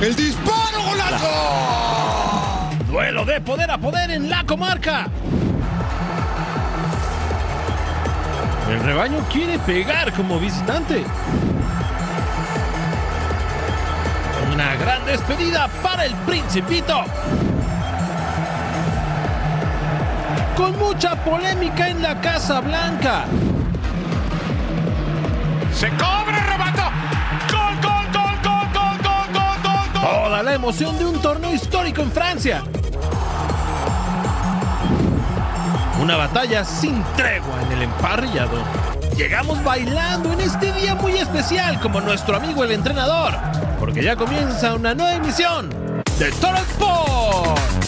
El disparo, golazo. Duelo de poder a poder en la comarca. El rebaño quiere pegar como visitante. Una gran despedida para el Principito. Con mucha polémica en la Casa Blanca. Se La emoción de un torneo histórico en Francia. Una batalla sin tregua en el emparrillado. Llegamos bailando en este día muy especial como nuestro amigo el entrenador, porque ya comienza una nueva emisión de Toro Sports.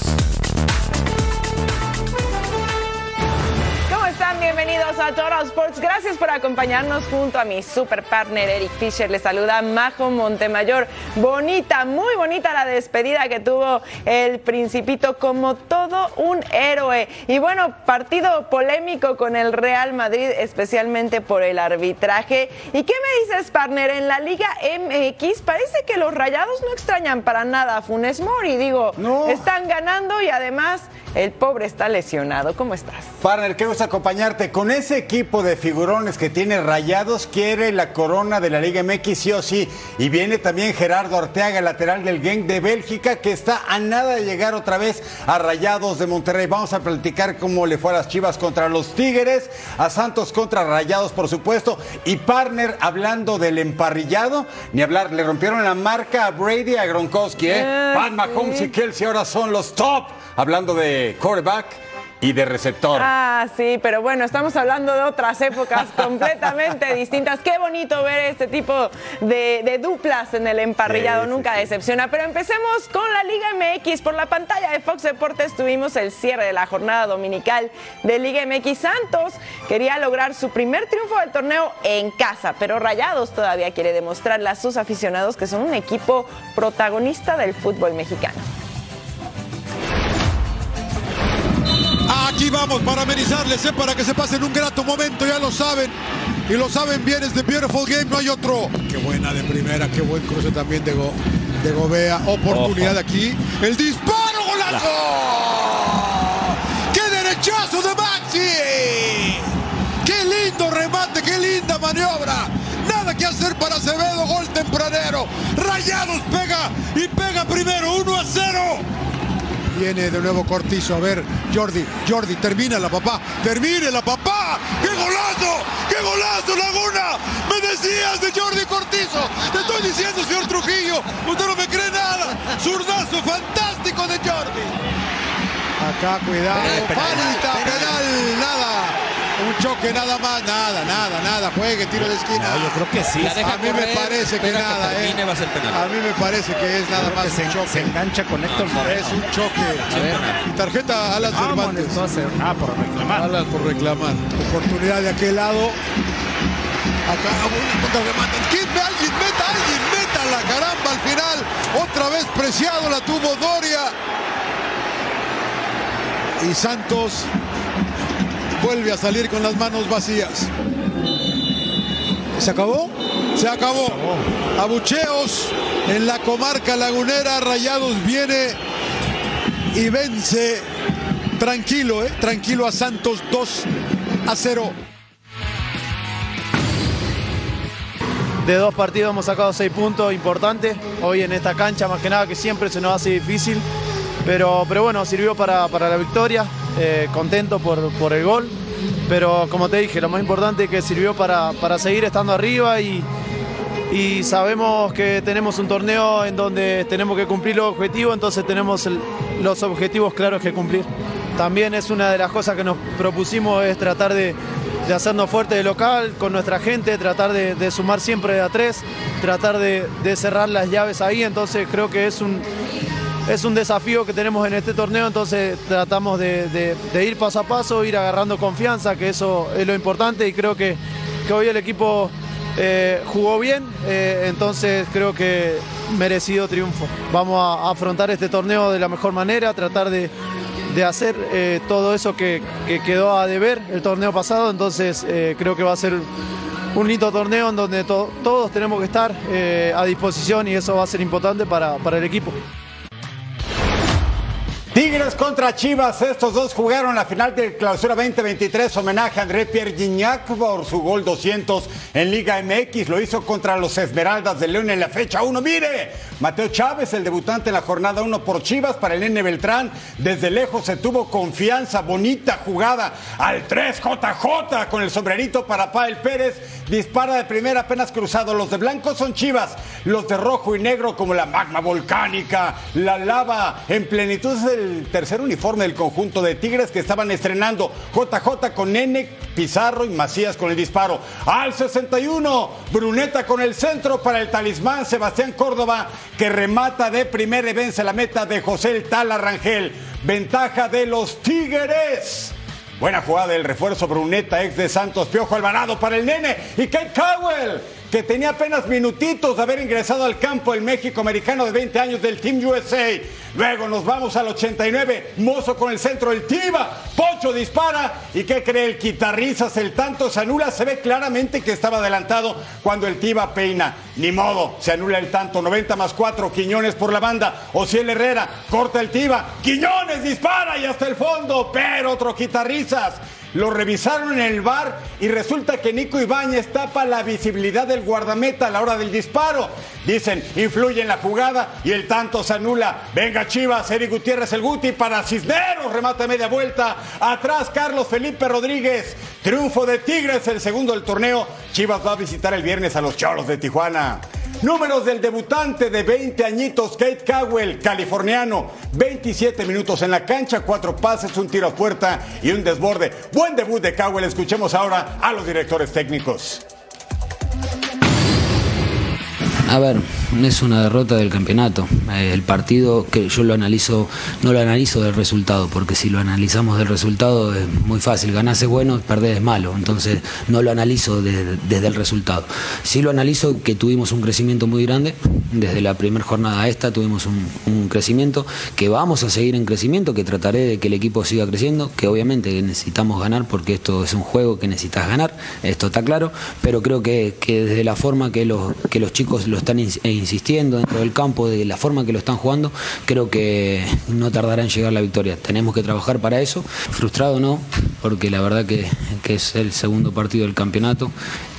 Bienvenidos a Toro Sports. Gracias por acompañarnos junto a mi super partner Eric Fisher. Les saluda Majo Montemayor. Bonita, muy bonita la despedida que tuvo el Principito como todo un héroe. Y bueno, partido polémico con el Real Madrid, especialmente por el arbitraje. ¿Y qué me dices, partner? En la Liga MX parece que los rayados no extrañan para nada a Funes Mori. Digo, No. están ganando y además el pobre está lesionado. ¿Cómo estás? Partner, qué gusto acompañarte. Con ese equipo de figurones que tiene rayados, quiere la corona de la Liga MX, sí o sí. Y viene también Gerardo Arteaga, lateral del Genk de Bélgica, que está a nada de llegar otra vez a Rayados de Monterrey. Vamos a platicar cómo le fue a las Chivas contra los Tigres, a Santos contra Rayados, por supuesto. Y partner, hablando del emparrillado, ni hablar, le rompieron la marca a Brady a Gronkowski, ¿eh? Ah, Pat sí. Mahomes y Kelsey ahora son los top, hablando de quarterback y de receptor. Ah, sí, pero bueno, estamos hablando de otras épocas completamente distintas. Qué bonito ver este tipo de, de duplas en el emparrillado, Sí, nunca sí. decepciona. Pero empecemos con la Liga MX. Por la pantalla de Fox Deportes tuvimos el cierre de la jornada dominical de Liga MX. Santos quería lograr su primer triunfo del torneo en casa, pero Rayados todavía quiere demostrarle a sus aficionados que son un equipo protagonista del fútbol mexicano. Aquí vamos para amenizarles, ¿eh? para que se pasen un grato momento, ya lo saben. Y lo saben bien, es de Beautiful Game, no hay otro. Qué buena de primera, qué buen cruce también de, Go- de Gobea. Oportunidad aquí. El disparo, golazo. ¡Qué derechazo de Maxi! ¡Qué lindo remate, qué linda maniobra! Nada que hacer para Acevedo, gol tempranero. Rayados pega y pega primero, 1 a 0. Viene de nuevo Cortizo. A ver, Jordi, Jordi, termina la papá. Termine la papá. ¡Qué golazo! ¡Qué golazo, Laguna! Me decías de Jordi Cortizo. Te estoy diciendo, señor Trujillo. Usted no me cree nada. Zurdazo fantástico de Jordi. Acá, cuidado. Falta, penal, nada. Un choque nada más, nada, nada, nada. Juegue, tiro de esquina. No, yo creo que sí. La deja A mí me correr, parece que nada, termine, eh. va a ser penal. A mí me parece que es nada más se, un choque. se engancha con Héctor Moreno. Es un choque. Y tarjeta Alan Vámonos, Cervantes. entonces. Ah, por reclamar. Alan por reclamar. Oportunidad de aquel lado. Acá una contra remate. ¿Quién ve? Alguien meta, alguien meta la caramba al final. Otra vez preciado la tuvo Doria. Y Santos vuelve a salir con las manos vacías. ¿Se acabó? Se acabó. Abucheos en la comarca lagunera. Rayados viene y vence tranquilo, ¿eh? Tranquilo a Santos 2 a 0. De dos partidos hemos sacado seis puntos importantes. Hoy en esta cancha, más que nada, que siempre se nos hace difícil. Pero, pero bueno, sirvió para, para la victoria. Eh, contento por, por el gol. Pero como te dije, lo más importante es que sirvió para, para seguir estando arriba y, y sabemos que tenemos un torneo en donde tenemos que cumplir los objetivos, entonces tenemos los objetivos claros que cumplir. También es una de las cosas que nos propusimos es tratar de, de hacernos fuertes de local con nuestra gente, tratar de, de sumar siempre de a tres, tratar de, de cerrar las llaves ahí, entonces creo que es un, es un desafío que tenemos en este torneo, entonces tratamos de, ir paso a paso, ir agarrando confianza, que eso es lo importante y creo que, hoy el equipo eh, jugó bien, eh, entonces creo que merecido triunfo. Vamos a, afrontar este torneo de la mejor manera, tratar de, hacer eh, todo eso que, que quedó a deber el torneo pasado, entonces creo que va a ser un lindo torneo en donde to- todos tenemos que estar a disposición y eso va a ser importante para el equipo. Tigres contra Chivas, estos dos jugaron la final del Clausura 2023, homenaje a André Pierre Gignac por su gol 200 en Liga MX, lo hizo contra los Esmeraldas de León en la fecha 1. Mire, Mateo Chávez, el debutante en la jornada 1 por Chivas para el Nene Beltrán, desde lejos se tuvo confianza, bonita jugada al 3 JJ con el sombrerito para Pael Pérez, dispara de primera apenas cruzado, los de blanco son Chivas, los de rojo y negro como la magma volcánica, la lava en plenitud es el tercer uniforme del conjunto de Tigres que estaban estrenando. JJ con Nene, Pizarro y Macías con el disparo. Al 61, Bruneta con el centro para el talismán Sebastián Córdoba que remata de primera y vence la meta de José el Tala Rangel. Ventaja de los Tigres. Buena jugada del refuerzo Bruneta, ex de Santos, Piojo Alvarado para el nene y Kate Cowell, que tenía apenas minutitos de haber ingresado al campo el México americano de 20 años del Team USA. Luego nos vamos al 89, Mozo con el centro, el Tiva, Pocho dispara y ¿qué cree? El quitarrizas, el tanto se anula, se ve claramente que estaba adelantado cuando el Tiva peina. Ni modo, se anula el tanto, 90 más 4, Quiñones por la banda, Ociel Herrera, corta el Tiva, Quiñones dispara y hasta el fondo, pero otro quitarrizas. Lo revisaron en el bar y resulta que Nico Ibáñez tapa la visibilidad del guardameta a la hora del disparo. Dicen, influye en la jugada y el tanto se anula. Venga Chivas, Eric Gutiérrez el Guti para Cisneros, remate media vuelta. Atrás Carlos Felipe Rodríguez. Triunfo de Tigres, el segundo del torneo. Chivas va a visitar el viernes a los Cholos de Tijuana. Números del debutante de 20 añitos, Kate Cowell, californiano. 27 minutos en la cancha, cuatro pases, un tiro a puerta y un desborde. Buen debut de Cowell. Escuchemos ahora a los directores técnicos. A ver, es una derrota del campeonato. Eh, el partido que yo lo analizo, no lo analizo del resultado, porque si lo analizamos del resultado es muy fácil. Ganás es bueno, perder es malo. Entonces no lo analizo de- desde el resultado. Sí lo analizo que tuvimos un crecimiento muy grande. Desde la primera jornada a esta tuvimos un, crecimiento, que vamos a seguir en crecimiento, que trataré de que el equipo siga creciendo, que obviamente necesitamos ganar porque esto es un juego que necesitas ganar, esto está claro, pero creo que, desde la forma que los, que los chicos lo están ins- eh, insistiendo dentro del campo, de la forma que lo están jugando, creo que no tardará en llegar la victoria. Tenemos que trabajar para eso. Frustrado no, porque la verdad que, que es el segundo partido del campeonato.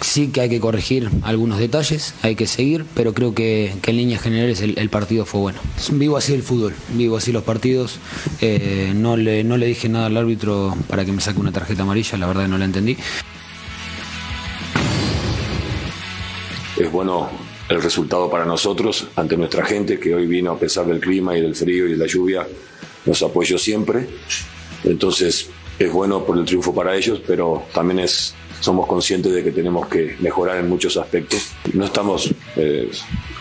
Sí que hay que corregir algunos detalles, hay que seguir, pero creo que, que en líneas generales el, el partido fue bueno. Vivo así el fútbol, vivo así los partidos. Eh, no, le, no le dije nada al árbitro para que me saque una tarjeta amarilla, la verdad no la entendí. es bueno el resultado para nosotros ante nuestra gente que hoy vino a pesar del clima y del frío y de la lluvia, nos apoyó siempre. Entonces es bueno por el triunfo para ellos, pero también es, somos conscientes de que tenemos que mejorar en muchos aspectos. No estamos eh,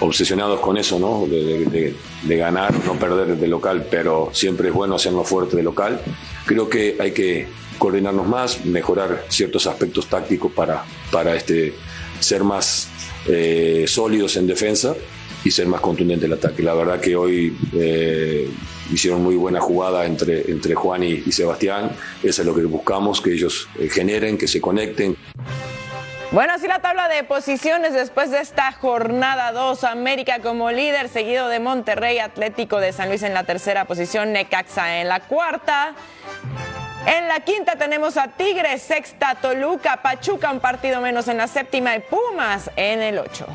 obsesionados con eso, ¿no? De, de- de- ganar, no perder de local, pero siempre es bueno hacernos fuerte de local. Creo que hay que coordinarnos más, mejorar ciertos aspectos tácticos para, para este, ser más eh, sólidos en defensa y ser más contundente el ataque. La verdad que hoy eh, hicieron muy buena jugada entre, entre Juan y, y Sebastián. Eso es lo que buscamos, que ellos eh, generen, que se conecten. Bueno, así la tabla de posiciones después de esta jornada 2. América como líder, seguido de Monterrey, Atlético de San Luis en la tercera posición, Necaxa en la cuarta. En la quinta tenemos a Tigres, sexta Toluca, Pachuca un partido menos en la séptima y Pumas en el ocho.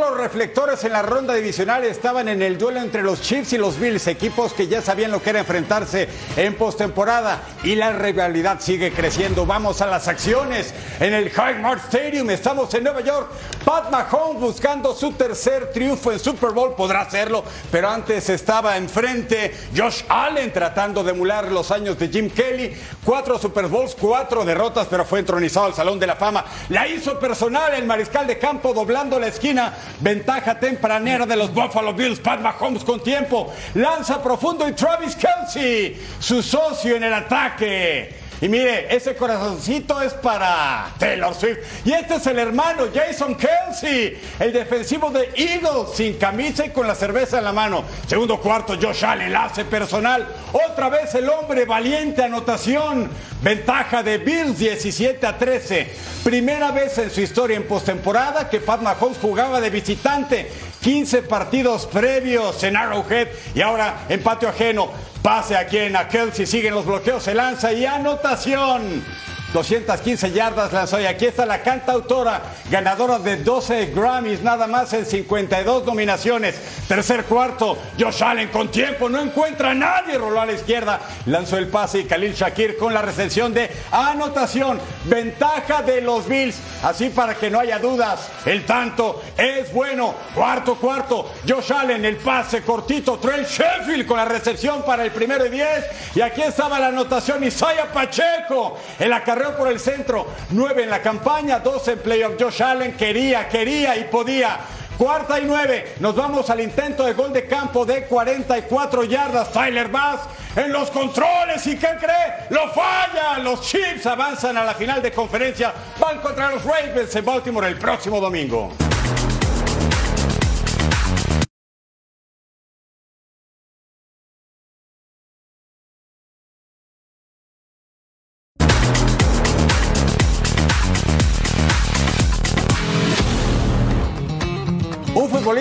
Los reflectores en la ronda divisional estaban en el duelo entre los Chiefs y los Bills, equipos que ya sabían lo que era enfrentarse en postemporada y la rivalidad sigue creciendo. Vamos a las acciones en el Highmark Stadium. Estamos en Nueva York. Pat Mahomes buscando su tercer triunfo en Super Bowl, podrá hacerlo, pero antes estaba enfrente Josh Allen tratando de emular los años de Jim Kelly. Cuatro Super Bowls, cuatro derrotas, pero fue entronizado al Salón de la Fama. La hizo personal el mariscal de campo doblando la esquina. Ventaja tempranera de los Buffalo Bills. Pat Mahomes con tiempo. Lanza profundo y Travis Kelsey, su socio en el ataque. Y mire, ese corazoncito es para Taylor Swift. Y este es el hermano Jason Kelsey, el defensivo de Eagles, sin camisa y con la cerveza en la mano. Segundo cuarto, Josh Allen, hace personal. Otra vez el hombre valiente, anotación. Ventaja de Bills 17 a 13. Primera vez en su historia en postemporada que Pat Mahomes jugaba de visitante. 15 partidos previos en Arrowhead y ahora en patio ajeno. Pase aquí en a Kelsey, siguen los bloqueos, se lanza y anotación. 215 yardas lanzó y aquí está la cantautora, ganadora de 12 Grammys, nada más en 52 nominaciones. Tercer cuarto, Josh Allen con tiempo, no encuentra a nadie, roló a la izquierda, lanzó el pase y Khalil Shakir con la recepción de anotación. Ventaja de los Bills, así para que no haya dudas, el tanto es bueno. Cuarto, cuarto, Josh Allen, el pase cortito, Trell Sheffield con la recepción para el primero y 10. Y aquí estaba la anotación, Isaiah Pacheco, en la carrera por el centro. Nueve en la campaña, dos en playoff. Josh Allen quería, quería y podía. Cuarta y nueve. Nos vamos al intento de gol de campo de 44 yardas. Tyler Bass en los controles. ¿Y qué cree? Lo falla. Los Chiefs avanzan a la final de conferencia. Van contra los Ravens en Baltimore el próximo domingo.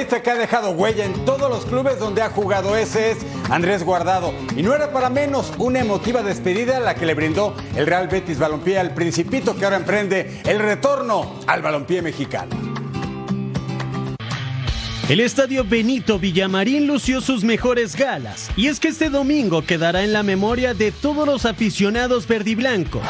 Futbolista que ha dejado huella en todos los clubes donde ha jugado ese es Andrés Guardado. Y no era para menos una emotiva despedida la que le brindó el Real Betis Balompié al Principito que ahora emprende el retorno al balompié mexicano. El estadio Benito Villamarín lució sus mejores galas, y es que este domingo quedará en la memoria de todos los aficionados verdiblancos.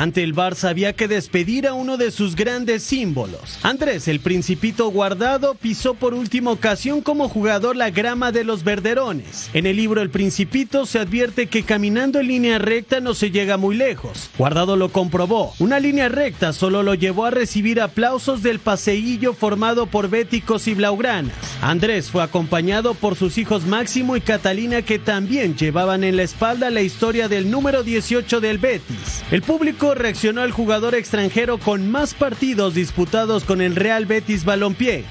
Ante el Barça había que despedir a uno de sus grandes símbolos. Andrés, el principito guardado, pisó por última ocasión como jugador la grama de los verderones. En el libro El Principito se advierte que caminando en línea recta no se llega muy lejos. Guardado lo comprobó. Una línea recta solo lo llevó a recibir aplausos del paseillo formado por béticos y blaugranas. Andrés fue acompañado por sus hijos Máximo y Catalina que también llevaban en la espalda la historia del número 18 del Betis. El público reaccionó al jugador extranjero con más partidos disputados con el Real Betis Balompié.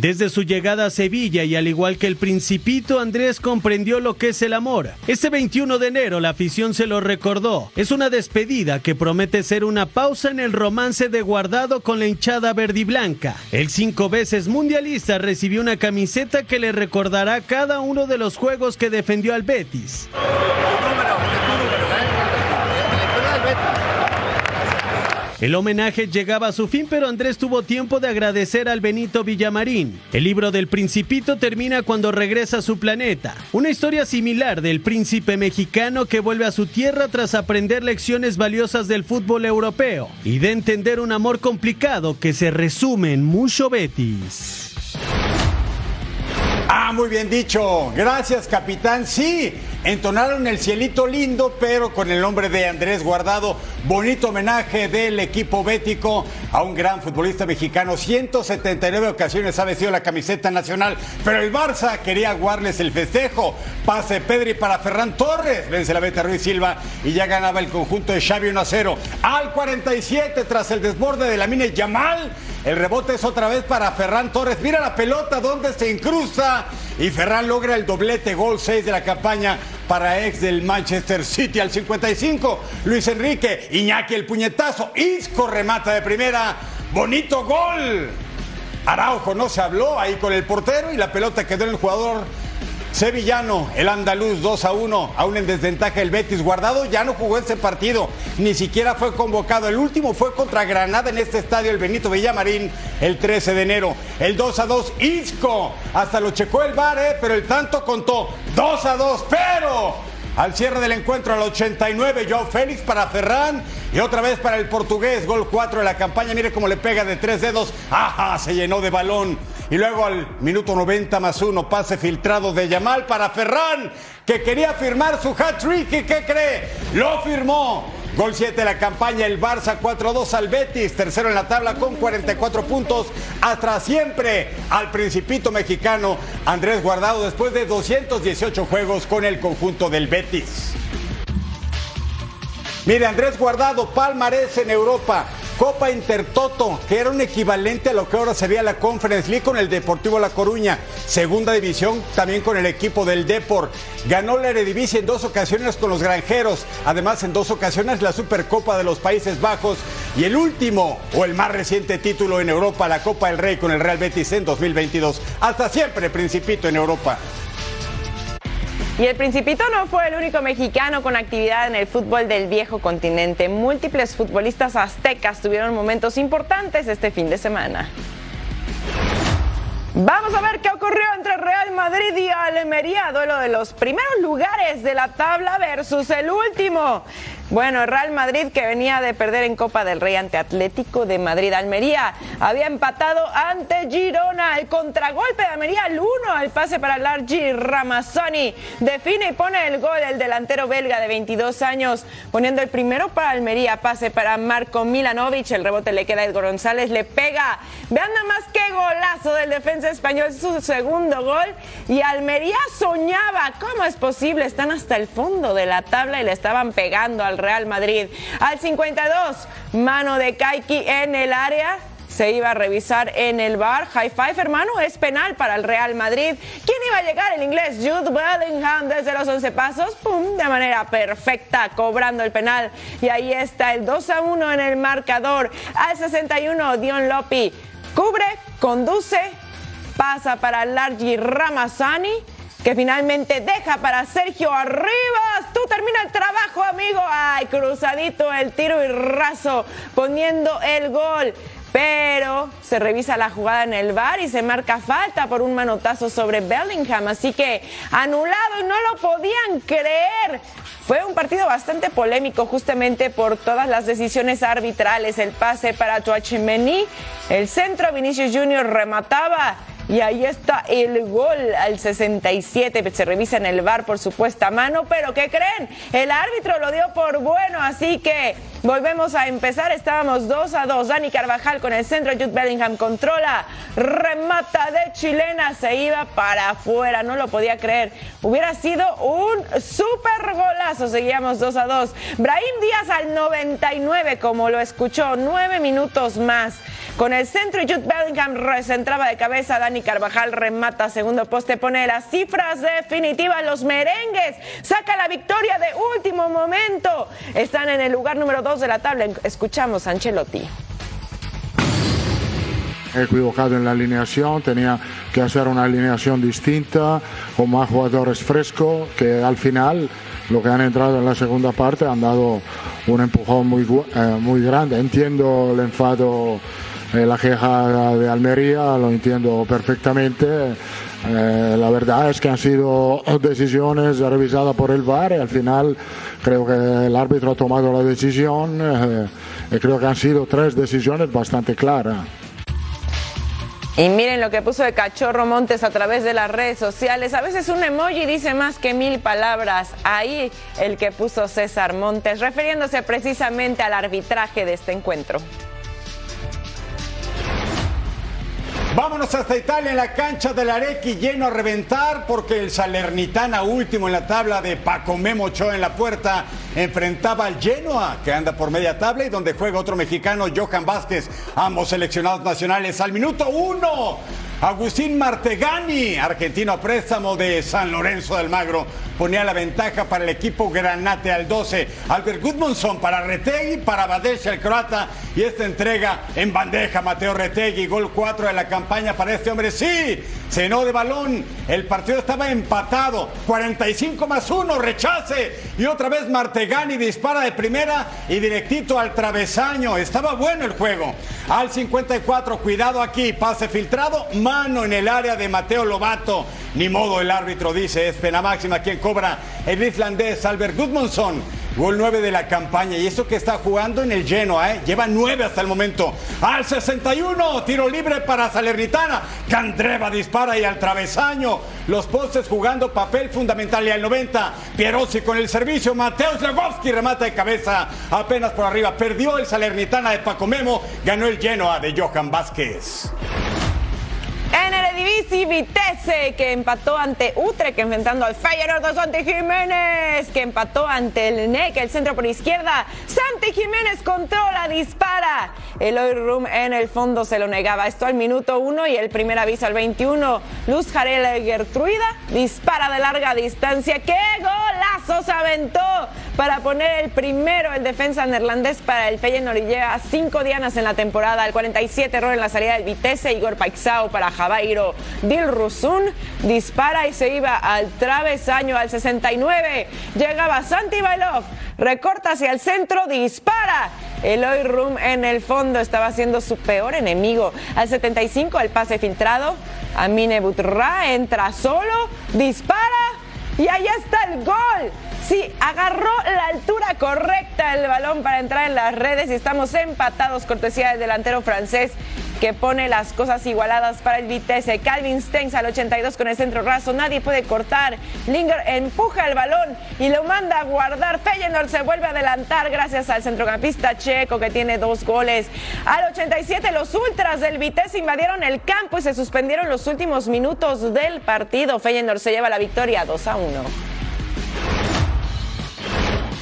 Desde su llegada a Sevilla y al igual que el principito, Andrés comprendió lo que es el amor. Este 21 de enero la afición se lo recordó. Es una despedida que promete ser una pausa en el romance de guardado con la hinchada verdiblanca. El cinco veces mundialista recibió una camiseta que le recordará cada uno de los juegos que defendió al Betis. El homenaje llegaba a su fin, pero Andrés tuvo tiempo de agradecer al Benito Villamarín. El libro del Principito termina cuando regresa a su planeta. Una historia similar del príncipe mexicano que vuelve a su tierra tras aprender lecciones valiosas del fútbol europeo y de entender un amor complicado que se resume en mucho Betis. Ah, muy bien dicho. Gracias, capitán. Sí, entonaron el cielito lindo, pero con el nombre de Andrés Guardado. Bonito homenaje del equipo bético a un gran futbolista mexicano. 179 ocasiones ha vestido la camiseta nacional, pero el Barça quería guardarles el festejo. Pase Pedri para Ferran Torres. Vence la Beta Ruiz Silva y ya ganaba el conjunto de Xavi 1 a 0. Al 47, tras el desborde de la Mine Yamal. El rebote es otra vez para Ferran Torres. Mira la pelota donde se incrusta. Y Ferran logra el doblete, gol 6 de la campaña para ex del Manchester City al 55. Luis Enrique, Iñaki el puñetazo. Isco remata de primera. Bonito gol. Araujo no se habló ahí con el portero y la pelota quedó en el jugador sevillano, el andaluz 2 a 1, aún en desventaja el Betis guardado, ya no jugó ese partido, ni siquiera fue convocado. El último fue contra Granada en este estadio, el Benito Villamarín, el 13 de enero. El 2 a 2, Isco, hasta lo checó el bar, eh, pero el tanto contó 2 a 2, pero Al cierre del encuentro al 89, Joao Félix para Ferran y otra vez para el portugués, gol 4 de la campaña. Mire cómo le pega de tres dedos. ¡Ajá! Se llenó de balón. Y luego al minuto 90 más uno, pase filtrado de Yamal para Ferran, que quería firmar su hat-trick. ¿Y qué cree? Lo firmó. Gol 7 de la campaña, el Barça 4-2 al Betis, tercero en la tabla con 44 puntos, hasta siempre al principito mexicano Andrés Guardado después de 218 juegos con el conjunto del Betis. Mire, Andrés Guardado, palmarés en Europa, Copa Intertoto, que era un equivalente a lo que ahora sería la Conference League con el Deportivo La Coruña. Segunda división también con el equipo del Deport. Ganó la Eredivisie en dos ocasiones con los Granjeros. Además, en dos ocasiones la Supercopa de los Países Bajos. Y el último, o el más reciente título en Europa, la Copa del Rey con el Real Betis en 2022. Hasta siempre, Principito en Europa. Y el Principito no fue el único mexicano con actividad en el fútbol del viejo continente. Múltiples futbolistas aztecas tuvieron momentos importantes este fin de semana. Vamos a ver qué ocurrió entre Real Madrid y Almería, duelo de los primeros lugares de la tabla versus el último. Bueno, Real Madrid que venía de perder en Copa del Rey ante Atlético de Madrid. Almería había empatado ante Girona. El contragolpe de Almería al 1 al pase para Largi Ramazzoni. Define y pone el gol el delantero belga de 22 años, poniendo el primero para Almería. Pase para Marco Milanovic. El rebote le queda a Edgar González. Le pega. Vean nada más qué golazo del defensa español. Su segundo gol. Y Almería soñaba. ¿Cómo es posible? Están hasta el fondo de la tabla y le estaban pegando al Real Madrid. Al 52, mano de Kaiki en el área. Se iba a revisar en el bar. High five, hermano, es penal para el Real Madrid. ¿Quién iba a llegar? El inglés Jude Bellingham desde los 11 pasos. ¡Pum! De manera perfecta, cobrando el penal. Y ahí está el 2 a 1 en el marcador. Al 61, Dion Lopi cubre, conduce, pasa para Largi Ramazani que finalmente deja para Sergio Arribas. Tú termina el trabajo, amigo. Ay, cruzadito el tiro y raso, poniendo el gol. Pero se revisa la jugada en el bar y se marca falta por un manotazo sobre Bellingham. Así que anulado y no lo podían creer. Fue un partido bastante polémico justamente por todas las decisiones arbitrales. El pase para Tuachimeni, el centro Vinicius Junior remataba y ahí está el gol al 67. Se revisa en el bar por supuesta mano, pero ¿qué creen? El árbitro lo dio por bueno, así que volvemos a empezar. Estábamos 2 a 2. Dani Carvajal con el centro, Jude Bellingham controla, remata de chilena, se iba para afuera, no lo podía creer. Hubiera sido un super golazo. Seguíamos 2 a 2. Brahim Díaz al 99, como lo escuchó, nueve minutos más. Con el centro, Jude Bellingham recentraba de cabeza. Dani Carvajal remata segundo poste, pone las cifras definitivas. Los merengues saca la victoria de último momento. Están en el lugar número 2 de la tabla. Escuchamos a Ancelotti. Equivocado en la alineación, tenía que hacer una alineación distinta, con más jugadores frescos, que al final lo que han entrado en la segunda parte han dado un empujón muy, eh, muy grande. Entiendo el enfado eh, la queja de Almería, lo entiendo perfectamente. Eh, la verdad es que han sido decisiones revisadas por el VAR y al final creo que el árbitro ha tomado la decisión eh, y creo que han sido tres decisiones bastante claras. Y miren lo que puso de Cachorro Montes a través de las redes sociales. A veces un emoji dice más que mil palabras. Ahí el que puso César Montes, refiriéndose precisamente al arbitraje de este encuentro. Vámonos hasta Italia en la cancha del Arequi lleno a reventar porque el Salernitana último en la tabla de Paco Memo Ochoa en la puerta enfrentaba al Genoa que anda por media tabla y donde juega otro mexicano Johan Vázquez, ambos seleccionados nacionales al minuto uno. Agustín Martegani, argentino préstamo de San Lorenzo del Magro, ponía la ventaja para el equipo Granate al 12. Albert Gudmundsson para Retegui, para Badesh el croata y esta entrega en bandeja Mateo Retegui, gol 4 de la campaña para este hombre. Sí, cenó de balón, el partido estaba empatado, 45 más 1, rechace y otra vez Martegani dispara de primera y directito al travesaño. Estaba bueno el juego. Al 54, cuidado aquí, pase filtrado, en el área de Mateo Lobato. Ni modo, el árbitro dice, es pena máxima quien cobra el islandés Albert Gudmundsson. Gol 9 de la campaña y eso que está jugando en el Genoa, ¿eh? lleva 9 hasta el momento. Al 61, tiro libre para Salernitana. Candreva dispara y al travesaño. Los postes jugando papel fundamental y al 90. Pierozzi con el servicio. Mateusz Legowski remata de cabeza apenas por arriba. Perdió el Salernitana de Paco Memo. Ganó el Genoa de Johan Vázquez. En Eredivisie, Vitesse, que empató ante Utrecht, enfrentando al Feyenoord de Santi Jiménez, que empató ante el NEC, el centro por izquierda. Santi Jiménez controla, dispara. Eloy Rum en el fondo se lo negaba. Esto al minuto 1 y el primer aviso al 21. Luz Jarel Gertruida dispara de larga distancia. ¡Qué golazo se aventó! Para poner el primero, el defensa neerlandés para el Feyenoord y cinco dianas en la temporada. Al 47 error en la salida del Vitesse, Igor Paixao para Jabairo Dilrusun dispara y se iba al travesaño al 69. Llegaba Santi Bailov, recorta hacia el centro, dispara. Eloy Rum en el fondo estaba siendo su peor enemigo. Al 75 el pase filtrado. Amine Butra entra solo, dispara y ahí está el gol. Sí, agarró la altura correcta el balón para entrar en las redes y estamos empatados cortesía del delantero francés que pone las cosas igualadas para el Vitesse. Calvin Stengs al 82 con el centro raso, nadie puede cortar. Linger empuja el balón y lo manda a guardar. Feyenoord se vuelve a adelantar gracias al centrocampista checo que tiene dos goles. Al 87 los ultras del Vitesse invadieron el campo y se suspendieron los últimos minutos del partido. Feyenoord se lleva la victoria 2 a 1.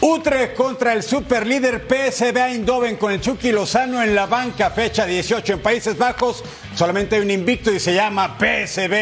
Utrecht contra el superlíder PSV Eindhoven con el Chucky Lozano en la banca, fecha 18 en Países Bajos. Solamente hay un invicto y se llama PSV.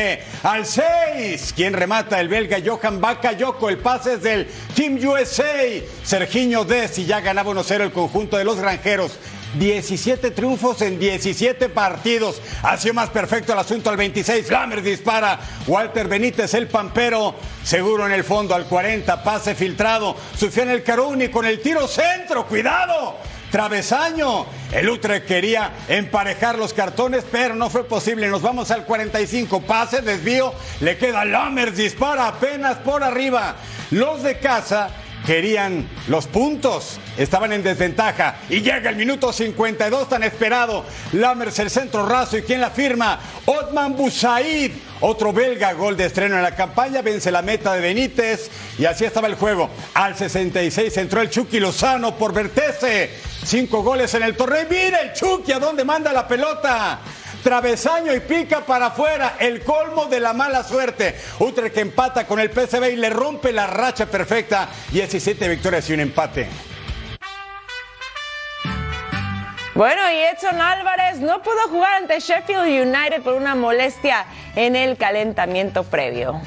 Al 6, quien remata el belga Johan Bakayoko. El pase es del Team USA. Serginho Des y ya ganaba 1-0 el conjunto de los granjeros. 17 triunfos en 17 partidos. Ha sido más perfecto el asunto al 26. Lammers dispara. Walter Benítez, el pampero, seguro en el fondo al 40. Pase filtrado. Sufian el Caruni con el tiro centro. ¡Cuidado! Travesaño. El Utrecht quería emparejar los cartones, pero no fue posible. Nos vamos al 45. Pase, desvío. Le queda Lammers, dispara apenas por arriba. Los de casa querían los puntos, estaban en desventaja y llega el minuto 52 tan esperado. Lammers el centro raso y quien la firma, Otman Busaid, otro belga, gol de estreno en la campaña, vence la meta de Benítez y así estaba el juego. Al 66 entró el Chucky Lozano por Vertese, cinco goles en el torneo. Mira el Chucky a dónde manda la pelota travesaño y pica para afuera, el colmo de la mala suerte. Utrecht que empata con el PSV y le rompe la racha perfecta, 17 victorias y un empate. Bueno, y Edson Álvarez no pudo jugar ante Sheffield United por una molestia en el calentamiento previo.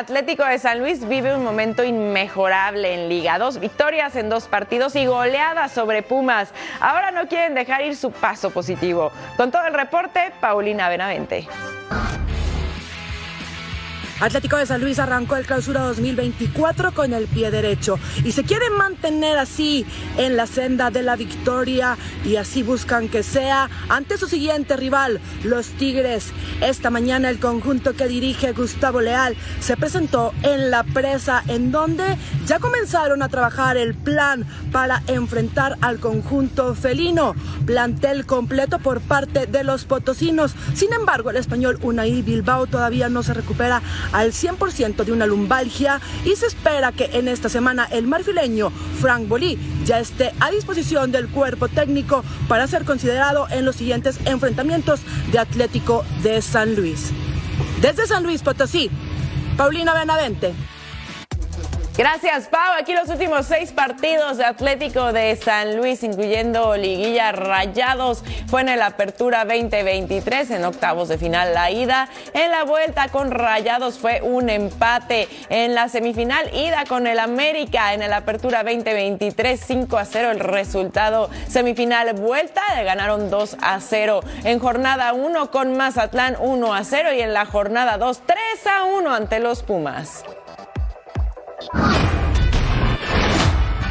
Atlético de San Luis vive un momento inmejorable en Liga. Dos victorias en dos partidos y goleadas sobre Pumas. Ahora no quieren dejar ir su paso positivo. Con todo el reporte, Paulina Benavente. Atlético de San Luis arrancó el clausura 2024 con el pie derecho y se quieren mantener así en la senda de la victoria y así buscan que sea ante su siguiente rival, los Tigres. Esta mañana el conjunto que dirige Gustavo Leal se presentó en la presa en donde ya comenzaron a trabajar el plan para enfrentar al conjunto felino. Plantel completo por parte de los potosinos. Sin embargo, el español Unai Bilbao todavía no se recupera al 100% de una lumbalgia y se espera que en esta semana el marfileño Frank Bolí ya esté a disposición del cuerpo técnico para ser considerado en los siguientes enfrentamientos de Atlético de San Luis. Desde San Luis Potosí, Paulina Benavente. Gracias, Pau. Aquí los últimos seis partidos de Atlético de San Luis, incluyendo Liguilla Rayados, fue en el Apertura 2023, en octavos de final la ida. En la vuelta con Rayados fue un empate. En la semifinal, ida con el América en el Apertura 2023, 5 a 0 el resultado. Semifinal, vuelta, ganaron 2 a 0. En jornada 1 con Mazatlán, 1 a 0. Y en la jornada 2, 3 a 1 ante los Pumas.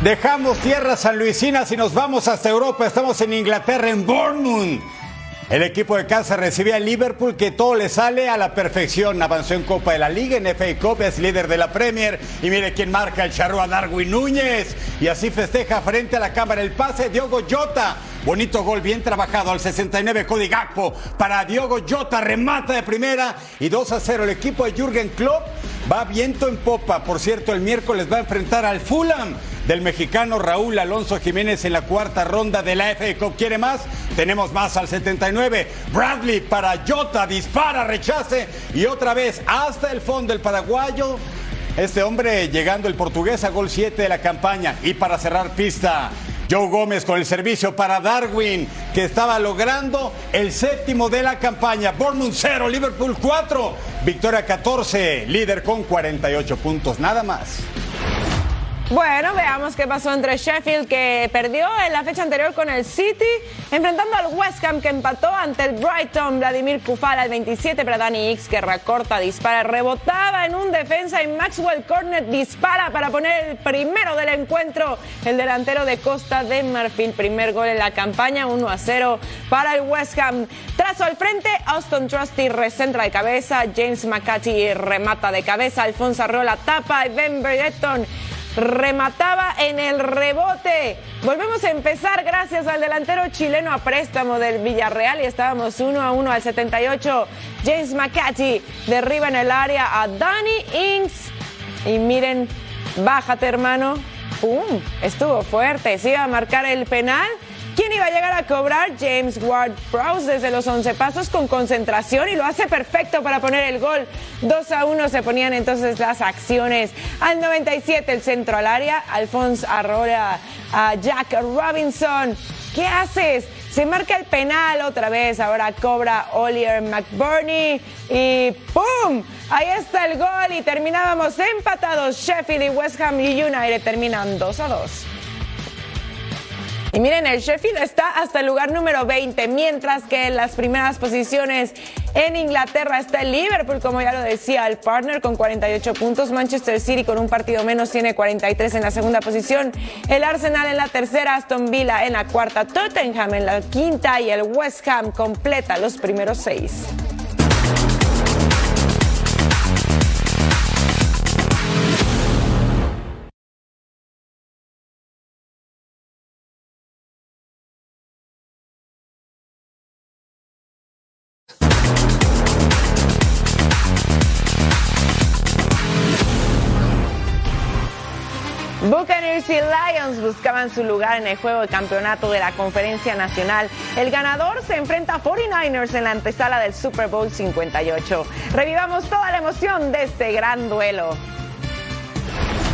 Dejamos tierras sanluisinas y nos vamos hasta Europa. Estamos en Inglaterra, en Bournemouth. El equipo de casa recibe a Liverpool que todo le sale a la perfección. Avanzó en Copa de la Liga, en FA Cup, es líder de la Premier. Y mire quién marca el charro a Darwin Núñez. Y así festeja frente a la cámara el pase Diogo Jota. Bonito gol, bien trabajado al 69 Cody Gakpo para Diogo Jota, remata de primera y 2 a 0. El equipo de Jürgen Klopp va viento en popa. Por cierto, el miércoles va a enfrentar al Fulham del mexicano Raúl Alonso Jiménez en la cuarta ronda de la FA Cup. ¿Quiere más? Tenemos más al 79. Bradley para Jota, dispara, rechace y otra vez hasta el fondo el paraguayo. Este hombre llegando el portugués a gol 7 de la campaña. Y para cerrar pista, Joe Gómez con el servicio para Darwin, que estaba logrando el séptimo de la campaña. Bournemouth 0, Liverpool 4, victoria 14, líder con 48 puntos, nada más. Bueno, veamos qué pasó entre Sheffield, que perdió en la fecha anterior con el City, enfrentando al West Ham, que empató ante el Brighton. Vladimir Kufal al 27 para Danny X, que recorta, dispara, rebotaba en un defensa y Maxwell Cornet dispara para poner el primero del encuentro. El delantero de Costa de Marfil, primer gol en la campaña, 1 a 0 para el West Ham. Trazo al frente, Austin Trusty recentra de cabeza, James McCarthy remata de cabeza, Alfonso Arrola tapa y Ben Brereton remataba en el rebote. Volvemos a empezar gracias al delantero chileno a préstamo del Villarreal y estábamos 1 a 1 al 78. James McCarthy derriba en el área a Danny Inks. Y miren, bájate hermano. ¡Pum! Estuvo fuerte. Se iba a marcar el penal. ¿Quién iba a llegar a cobrar? James Ward Prowse desde los 11 pasos con concentración y lo hace perfecto para poner el gol. 2 a 1 se ponían entonces las acciones. Al 97 el centro al área. Alphonse Arrola a Jack Robinson. ¿Qué haces? Se marca el penal otra vez. Ahora cobra Oliver McBurney. Y ¡pum! Ahí está el gol y terminábamos empatados. Sheffield y West Ham United terminan 2 a 2. Y miren, el Sheffield está hasta el lugar número 20, mientras que en las primeras posiciones en Inglaterra está el Liverpool, como ya lo decía, el partner con 48 puntos, Manchester City con un partido menos tiene 43 en la segunda posición, el Arsenal en la tercera, Aston Villa en la cuarta, Tottenham en la quinta y el West Ham completa los primeros seis. Y Lions buscaban su lugar en el juego de campeonato de la Conferencia Nacional. El ganador se enfrenta a 49ers en la antesala del Super Bowl 58. Revivamos toda la emoción de este gran duelo.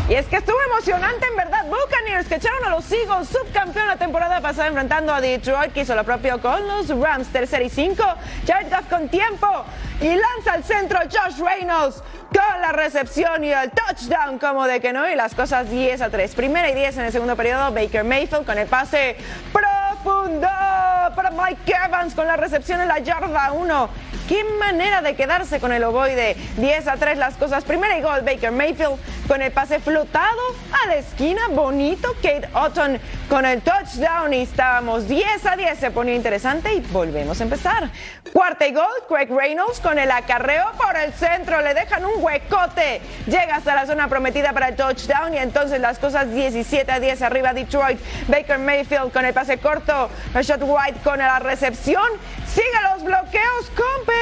Y es que estuvo emocionante en verdad. Buccaneers que echaron a los Eagles, subcampeón la temporada pasada enfrentando a Detroit, que hizo lo propio con los Rams, tercer y cinco. Jared Goff con tiempo y lanza al centro Josh Reynolds con la recepción y el touchdown, como de que no, y las cosas 10 a 3. Primera y 10 en el segundo periodo, Baker Mayfield con el pase profundo para Mike Evans con la recepción en la yarda 1. Qué manera de quedarse con el ovoide. 10 a 3 las cosas. Primera y gol, Baker Mayfield con el pase flotado a la esquina. Bonito. Kate Otton con el touchdown. Y estábamos 10 a 10. Se ponía interesante y volvemos a empezar. Cuarta y gol, Craig Reynolds con el acarreo por el centro. Le dejan un huecote. Llega hasta la zona prometida para el touchdown. Y entonces las cosas 17 a 10 arriba Detroit. Baker Mayfield con el pase corto. Rashad White con la recepción. Sigue los bloqueos. Comper.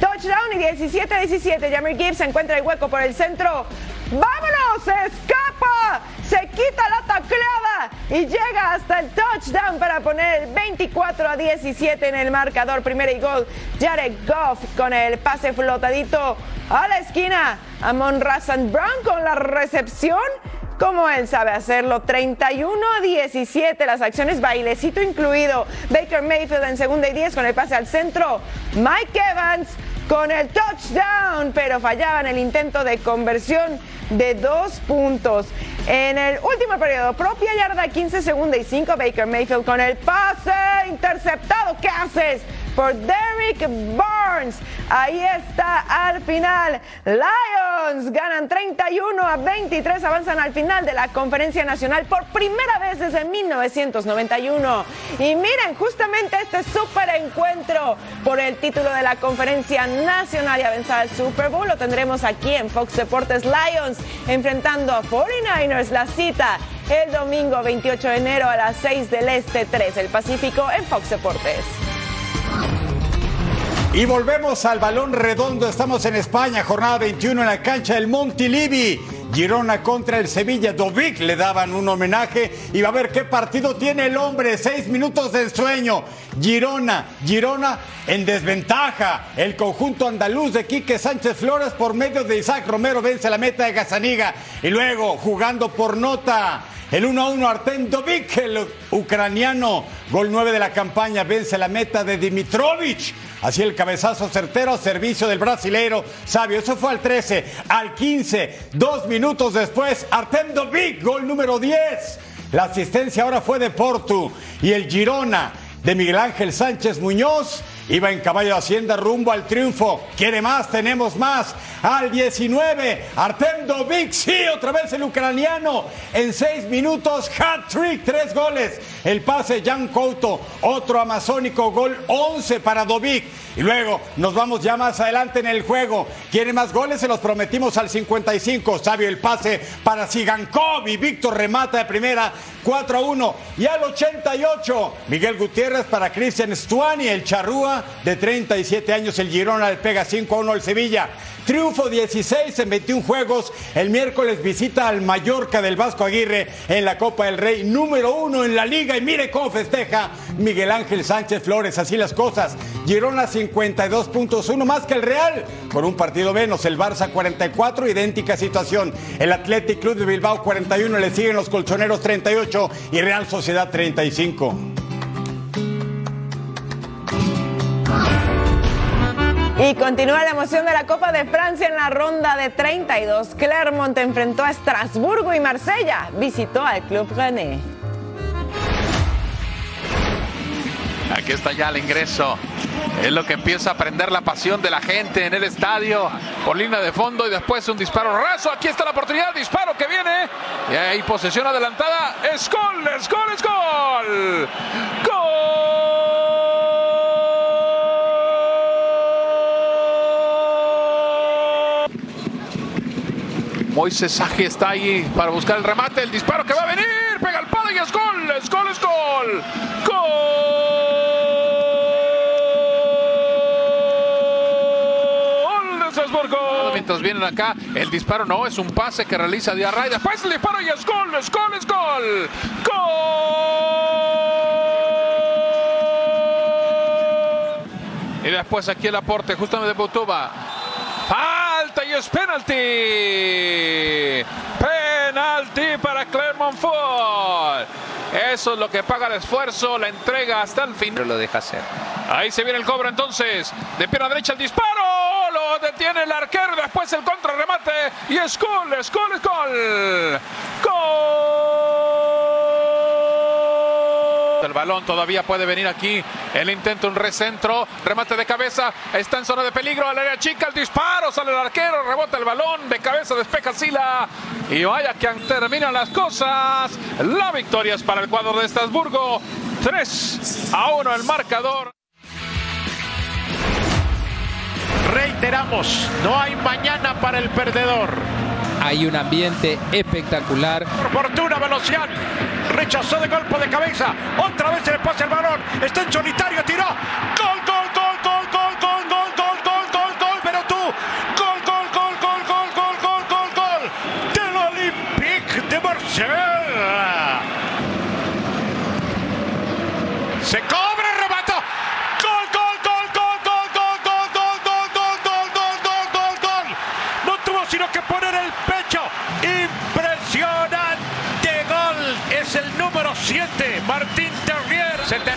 Touchdown y 17 a 17. Jamir Gibbs encuentra el hueco por el centro. ¡Vámonos! ¡Se escapa! Se quita la tacleada. y llega hasta el touchdown para poner el 24 a 17 en el marcador. Primero y gol, Jared Goff con el pase flotadito a la esquina. Amon Razan Brown con la recepción como él sabe hacerlo. 31 a 17, las acciones bailecito incluido. Baker Mayfield en segunda y 10 con el pase al centro. Mike Evans con el touchdown, pero fallaba en el intento de conversión de dos puntos. En el último periodo, propia yarda 15 segunda y 5, Baker Mayfield con el pase interceptado. ¿Qué haces? Por Derrick Barnes. Ahí está al final. Lions ganan 31 a 23, avanzan al final de la conferencia nacional por primera vez desde 1991. Y miren, justamente este super encuentro por el título de la conferencia nacional y avanzar al Super Bowl lo tendremos aquí en Fox Deportes Lions enfrentando a 49ers. La cita el domingo 28 de enero a las 6 del Este 3 del Pacífico en Fox Deportes. Y volvemos al balón redondo. Estamos en España, jornada 21 en la cancha del Montilivi. Girona contra el Sevilla. Dovic le daban un homenaje. Y va a ver qué partido tiene el hombre. Seis minutos de sueño. Girona, Girona en desventaja. El conjunto andaluz de Quique Sánchez Flores por medio de Isaac Romero vence la meta de Gazaniga. Y luego jugando por nota. El 1-1 Artem Dovic, el ucraniano, gol 9 de la campaña, vence la meta de Dimitrovich. Así el cabezazo certero, servicio del brasilero Sabio. Eso fue al 13, al 15, dos minutos después, Artem Dovic, gol número 10. La asistencia ahora fue de Portu y el Girona de Miguel Ángel Sánchez Muñoz Iba en caballo de Hacienda rumbo al triunfo. ¿Quiere más? Tenemos más. Al 19, Artem Dovic. Sí, otra vez el ucraniano. En seis minutos, hat trick, tres goles. El pase, Jan Couto. Otro amazónico gol, 11 para Dovic. Y luego nos vamos ya más adelante en el juego. ¿Quiere más goles? Se los prometimos al 55. Sabio el pase para Sigankov y Víctor remata de primera 4 a 1. Y al 88, Miguel Gutiérrez para Cristian Stuani, el charrúa de 37 años. El Girona le pega 5 a 1 al Sevilla. Triunfo 16 en 21 juegos. El miércoles visita al Mallorca del Vasco Aguirre en la Copa del Rey, número uno en la liga. Y mire cómo festeja Miguel Ángel Sánchez Flores. Así las cosas. Girona 52 puntos, uno más que el Real. Por un partido menos, el Barça 44, idéntica situación. El Athletic Club de Bilbao 41, le siguen los colchoneros 38 y Real Sociedad 35. Y continúa la emoción de la Copa de Francia en la ronda de 32. Clermont enfrentó a Estrasburgo y Marsella visitó al Club René. Aquí está ya el ingreso. Es lo que empieza a prender la pasión de la gente en el estadio. Por línea de fondo y después un disparo raso. Aquí está la oportunidad. Disparo que viene. Y ahí posesión adelantada. Es gol, es gol, es gol. Moisés Aji está ahí para buscar el remate, el disparo que va a venir, pega el palo y es gol, es gol, es gol. Gol de Salzburgo. Mientras vienen acá, el disparo no, es un pase que realiza Diarra y después el disparo y es gol, es gol, es gol. Gol. Y después aquí el aporte justamente de Butuba. Y es penalti. Penalti para Clermont Foot. Eso es lo que paga el esfuerzo, la entrega hasta el final. Lo deja hacer. Ahí se viene el cobro entonces. De pierna derecha el disparo. Lo detiene el arquero. Después el contrarremate. Y es gol, es gol, es gol. Gol. El balón todavía puede venir aquí. El intento, un recentro. Remate de cabeza. Está en zona de peligro. Al área chica. El disparo. Sale el arquero. Rebota el balón. De cabeza despeja Sila. Y vaya que terminan las cosas. La victoria es para el cuadro de Estrasburgo. 3 a 1 el marcador. Reiteramos, no hay mañana para el perdedor. Hay un ambiente espectacular. Por fortuna, Velocian rechazó de golpe de cabeza. Otra vez se le pasa el balón. Está en solitario, tiró.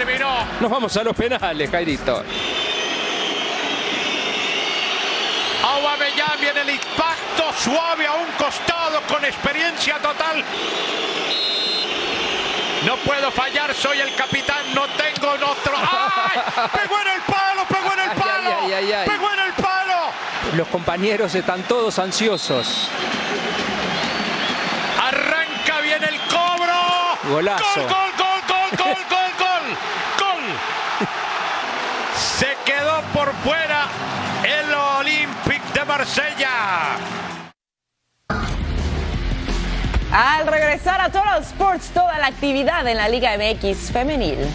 Terminó. Nos vamos a los penales, Jairito. Aubameyang viene el impacto suave a un costado con experiencia total. No puedo fallar, soy el capitán, no tengo en otro. ¡Ay! Pegó en el palo, pegó en el palo. ay, ay, ay. Pegó en el palo. Los compañeros están todos ansiosos. Arranca bien el cobro. Golazo. Gol, gol, gol, gol, Marsella. Al regresar a Total Sports, toda la actividad en la Liga MX femenil.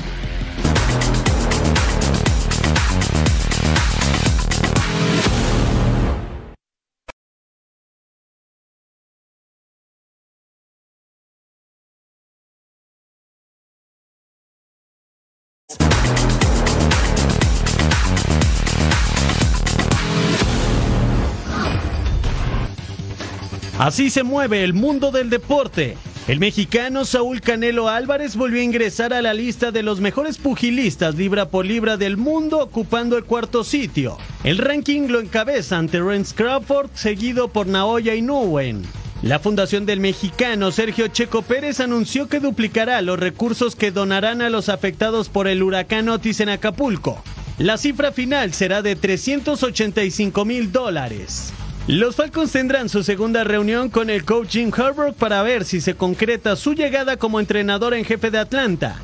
Así se mueve el mundo del deporte. El mexicano Saúl Canelo Álvarez volvió a ingresar a la lista de los mejores pugilistas libra por libra del mundo, ocupando el cuarto sitio. El ranking lo encabezan Terence Crawford, seguido por Naoya Inoue. La fundación del mexicano Sergio Checo Pérez anunció que duplicará los recursos que donarán a los afectados por el huracán Otis en Acapulco. La cifra final será de 385 mil dólares. Los Falcons tendrán su segunda reunión con el coach Jim Harbaugh para ver si se concreta su llegada como entrenador en jefe de Atlanta.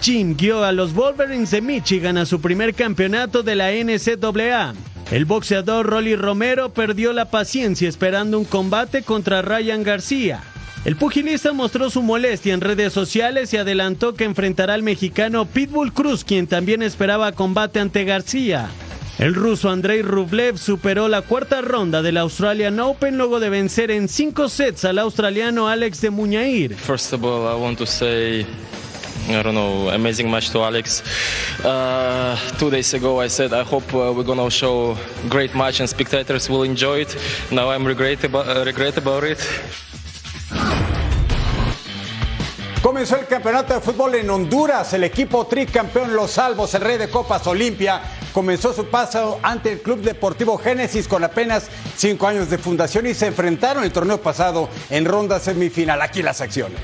Jim guió a los Wolverines de Michigan a su primer campeonato de la NCAA. El boxeador Rolly Romero perdió la paciencia esperando un combate contra Ryan García. El pugilista mostró su molestia en redes sociales y adelantó que enfrentará al mexicano Pitbull Cruz, quien también esperaba combate ante García. El ruso Andrei Rublev superó la cuarta ronda del Australian Open luego de vencer en cinco sets al australiano Alex de Muñair. First of all, I want to say, I don't know, amazing match to Alex. Uh, two days ago, I said I hope uh, we're gonna show great match and spectators will enjoy it. Now I'm regret about, uh, regret about it. Comenzó el campeonato de fútbol en Honduras. El equipo tricampeón Los Salvos, el rey de Copas Olimpia, comenzó su paso ante el Club Deportivo Génesis con apenas cinco años de fundación y se enfrentaron el torneo pasado en ronda semifinal. Aquí las acciones.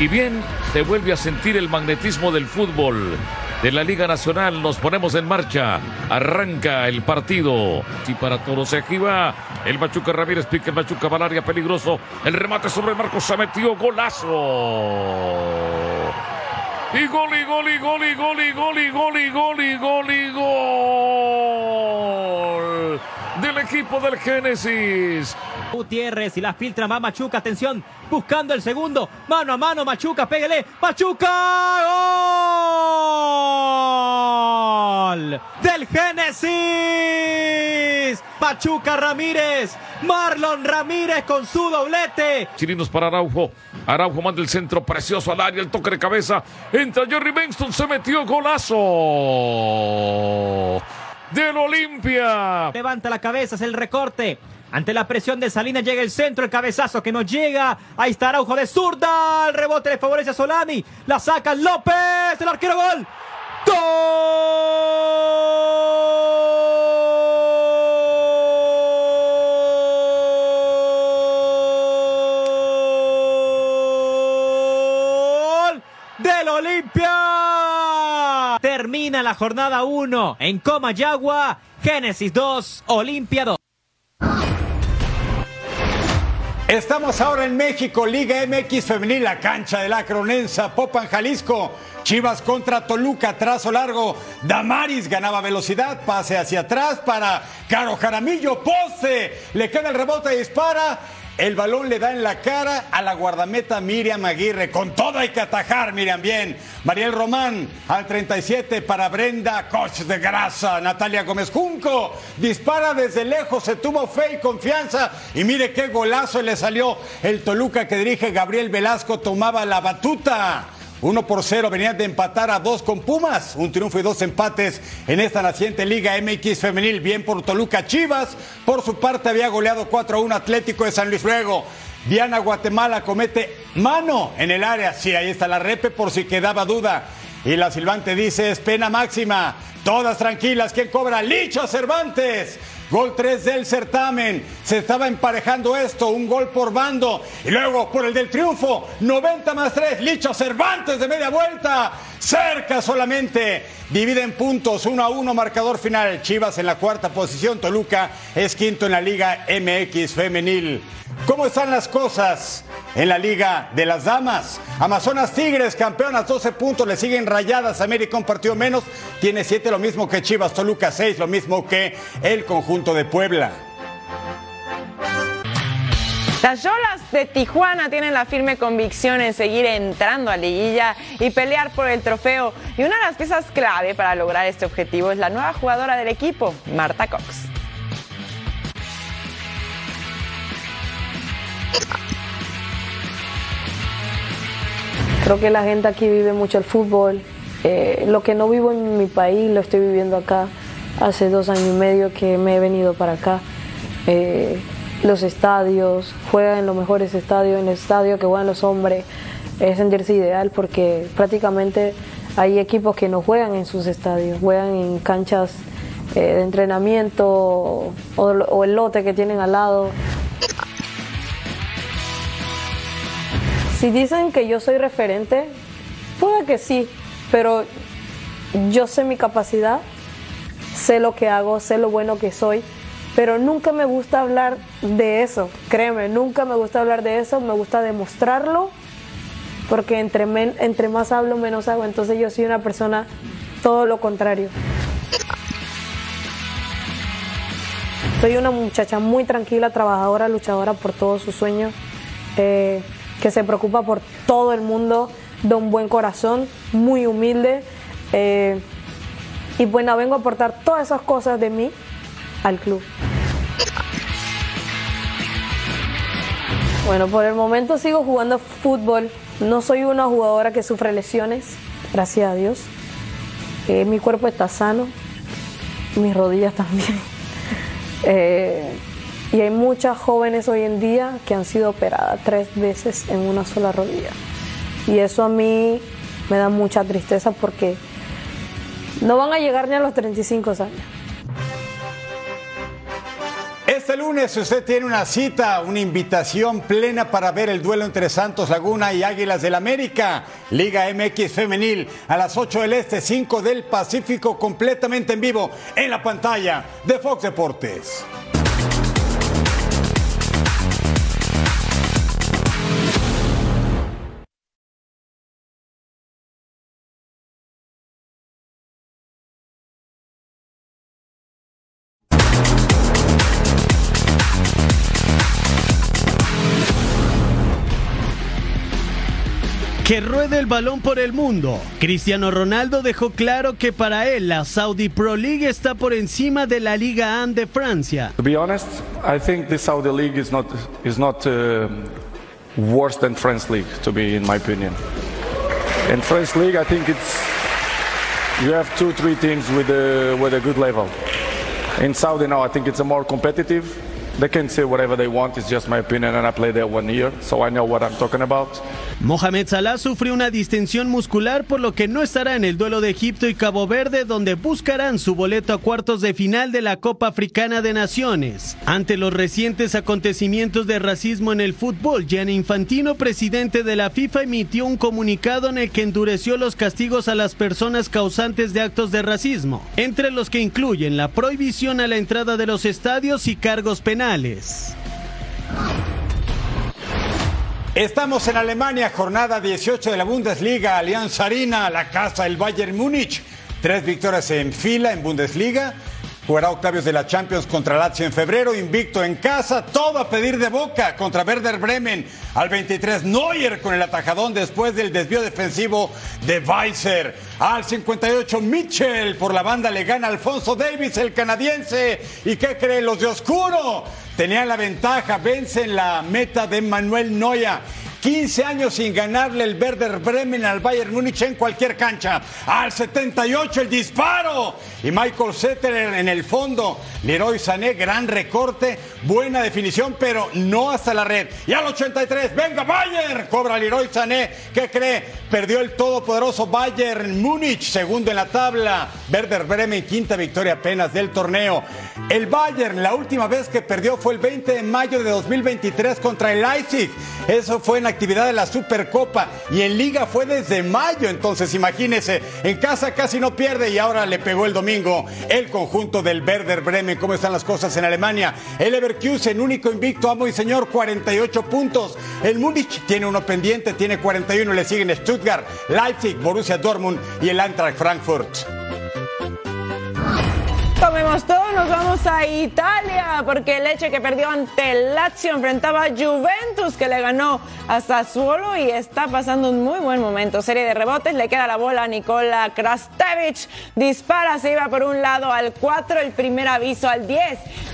Y bien, se vuelve a sentir el magnetismo del fútbol. De la Liga Nacional nos ponemos en marcha. Arranca el partido. Y para todos aquí va el Machuca Ramírez, pica el Machuca Valaria, peligroso. El remate sobre Marcos se metió golazo. Y gol, y gol, y gol, gol, gol, gol, gol, y gol, y gol. Del equipo del Génesis. Gutiérrez y la filtra más Machuca, atención, buscando el segundo, mano a mano, Machuca, pégale, Machuca, gol del Génesis, Machuca Ramírez, Marlon Ramírez con su doblete. Chirinos para Araujo. Araujo manda el centro precioso al área, el toque de cabeza. Entra Jerry Benston, se metió golazo del Olimpia. Levanta la cabeza, es el recorte. Ante la presión de Salinas llega el centro, el cabezazo que no llega. Ahí está Araujo de zurda. El rebote le favorece a Solani. La saca López. El arquero gol. ¡Gol! Del Olimpia. Termina la jornada 1 en Comayagua. Génesis 2, Olimpia 2. Estamos ahora en México, Liga MX Femenil, la cancha de la Cronenza, Popan, Jalisco. Chivas contra Toluca, trazo largo. Damaris ganaba velocidad, pase hacia atrás para Caro Jaramillo, poste. Le queda el rebote y dispara. El balón le da en la cara a la guardameta Miriam Aguirre. Con todo hay que atajar, Miriam, bien. Mariel Román al 37 para Brenda Coach de Grasa. Natalia Gómez Junco dispara desde lejos, se tuvo fe y confianza. Y mire qué golazo le salió el Toluca que dirige Gabriel Velasco. Tomaba la batuta. 1 por 0 venían de empatar a dos con Pumas. Un triunfo y dos empates en esta naciente Liga MX femenil. Bien por Toluca Chivas. Por su parte había goleado 4 a 1 Atlético de San Luis Luego. Diana Guatemala comete mano en el área. Sí, ahí está la repe por si quedaba duda. Y la silbante dice es pena máxima. Todas tranquilas. ¿Quién cobra? Licho Cervantes. Gol 3 del certamen. Se estaba emparejando esto, un gol por bando. Y luego por el del triunfo, 90 más 3, Licho Cervantes de media vuelta. Cerca solamente. Dividen puntos, 1 a 1, marcador final. Chivas en la cuarta posición, Toluca es quinto en la Liga MX femenil. ¿Cómo están las cosas en la Liga de las Damas? Amazonas Tigres, campeonas, 12 puntos, le siguen rayadas. América un partido menos, tiene 7, lo mismo que Chivas. Toluca 6, lo mismo que el conjunto de Puebla. Las Yolas de Tijuana tienen la firme convicción en seguir entrando a liguilla y pelear por el trofeo. Y una de las piezas clave para lograr este objetivo es la nueva jugadora del equipo, Marta Cox. Creo que la gente aquí vive mucho el fútbol. Eh, lo que no vivo en mi país lo estoy viviendo acá. Hace dos años y medio que me he venido para acá. Eh, los estadios, juegan en los mejores estadios, en el estadio que juegan los hombres, es sentirse ideal porque prácticamente hay equipos que no juegan en sus estadios, juegan en canchas eh, de entrenamiento o, o el lote que tienen al lado. Si dicen que yo soy referente, puede que sí, pero yo sé mi capacidad, sé lo que hago, sé lo bueno que soy, pero nunca me gusta hablar de eso, créeme, nunca me gusta hablar de eso, me gusta demostrarlo, porque entre, más hablo, menos hago, entonces yo soy una persona todo lo contrario. Soy una muchacha muy tranquila, trabajadora, luchadora por todos sus sueños, eh, que se preocupa por todo el mundo, de un buen corazón, muy humilde. eh, y bueno, vengo a aportar todas esas cosas de mí al club. Bueno, por el momento sigo jugando fútbol. No soy una jugadora que sufre lesiones, gracias a Dios. Eh, mi cuerpo está sano, mis rodillas también. Eh, y hay muchas jóvenes hoy en día que han sido operadas tres veces en una sola rodilla. Y eso a mí me da mucha tristeza porque no van a llegar ni a los 35 años. Este lunes, usted tiene una cita, una invitación plena para ver el duelo entre Santos Laguna y Águilas del América, Liga MX Femenil, a las 8 del Este, 5 del Pacífico, completamente en vivo en la pantalla de Fox Deportes. Que ruede el balón por el mundo. Cristiano Ronaldo dejó claro que para él la Saudi Pro League está por encima de la Liga 1 de Francia. To be honest, I think the Saudi league is not is not uh, worse than French league. To be, in my opinion, in French league, I think it's you have two, three teams with a with a good level. In Saudi now, I think it's a more competitive. They can say whatever they want. It's just my opinion, and I played there one year, so I know what I'm talking about. Mohamed Salah sufrió una distensión muscular por lo que no estará en el duelo de Egipto y Cabo Verde donde buscarán su boleto a cuartos de final de la Copa Africana de Naciones. Ante los recientes acontecimientos de racismo en el fútbol, Gianni Infantino, presidente de la FIFA, emitió un comunicado en el que endureció los castigos a las personas causantes de actos de racismo, entre los que incluyen la prohibición a la entrada de los estadios y cargos penales. Estamos en Alemania, jornada 18 de la Bundesliga, Alianza Arena, la casa del Bayern Múnich. Tres victorias en fila en Bundesliga. Jugará octavios de la Champions contra Lazio en febrero, invicto en casa, todo a pedir de boca contra Werder Bremen. Al 23 Neuer con el atajadón después del desvío defensivo de Weiser. Al 58 Mitchell por la banda le gana Alfonso Davis, el canadiense. ¿Y qué creen los de Oscuro? Tenían la ventaja, vencen la meta de Manuel Noya. 15 años sin ganarle el Werder Bremen al Bayern Múnich en cualquier cancha. Al 78 el disparo. Y Michael Setterer en el fondo. Leroy Sané, gran recorte, buena definición, pero no hasta la red. Y al 83, venga Bayern. Cobra Leroy Sané. ¿Qué cree? Perdió el todopoderoso Bayern Múnich, segundo en la tabla. Werder Bremen, quinta victoria apenas del torneo. El Bayern, la última vez que perdió fue el 20 de mayo de 2023 contra el Leipzig. Eso fue en actividad de la Supercopa y en Liga fue desde mayo. Entonces, imagínese, en casa casi no pierde y ahora le pegó el domingo el conjunto del Werder Bremen. ¿Cómo están las cosas en Alemania? El Leverkusen, único invicto, amo y señor, 48 puntos. El Múnich tiene uno pendiente, tiene 41. Le siguen Stuttgart, Leipzig, Borussia Dortmund y el Eintracht Frankfurt. Comemos todo, nos vamos a Italia, porque el Leche que perdió ante Lazio enfrentaba a Juventus, que le ganó a Sassuolo y está pasando un muy buen momento. Serie de rebotes, le queda la bola a Nikola Krastevich, dispara, se iba por un lado al 4, el primer aviso al 10.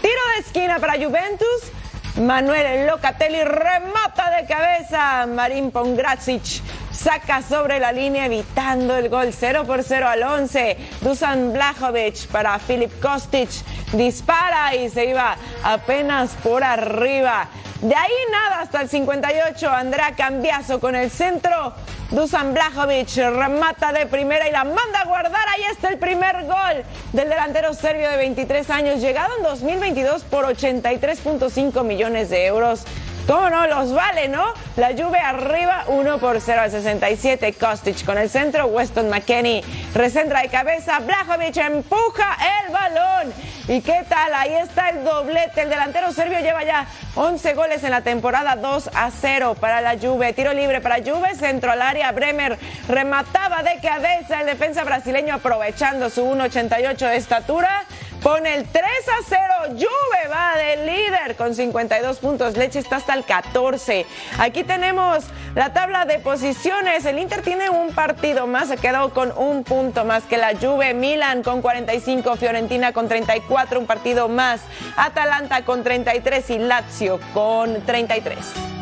Tiro de esquina para Juventus. Manuel Locatelli remata de cabeza. Marín Pongracic saca sobre la línea evitando el gol 0 por 0 al 11. Dusan Blajovic para Filip Kostic dispara y se iba apenas por arriba. De ahí nada hasta el 58. Andrea Cambiazo con el centro. Dusan Blajovic remata de primera y la manda a guardar. Ahí está el primer gol del delantero serbio de 23 años, llegado en 2022 por 83.5 millones de euros. ¿Cómo no? Los vale, ¿no? La lluvia arriba, 1 por 0 al 67. Kostic con el centro, Weston McKenney recentra de cabeza, Blajovic empuja el balón. ¿Y qué tal? Ahí está el doblete. El delantero serbio lleva ya 11 goles en la temporada, 2 a 0 para la Juve. Tiro libre para Juve, centro al área. Bremer remataba de cabeza. El defensa brasileño aprovechando su 1,88 de estatura. Pone el 3 a 0. Juve va de líder con 52 puntos. Leche está hasta el 14. Aquí tenemos la tabla de posiciones. El Inter tiene un partido más. Se quedó con un punto más que la Juve. Milan con 45. Fiorentina con 34. Un partido más. Atalanta con 33 y Lazio con 33.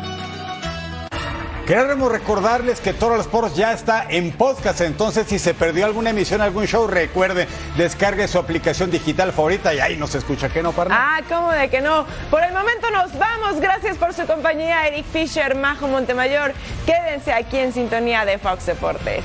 Queremos recordarles que Toro Sports ya está en podcast, entonces si se perdió alguna emisión, algún show, recuerde, descargue su aplicación digital favorita y ahí nos escucha, ¿qué no, Parna? Ah, ¿cómo de que no? Por el momento nos vamos, gracias por su compañía, Eric Fisher, Majo Montemayor, quédense aquí en sintonía de Fox Deportes.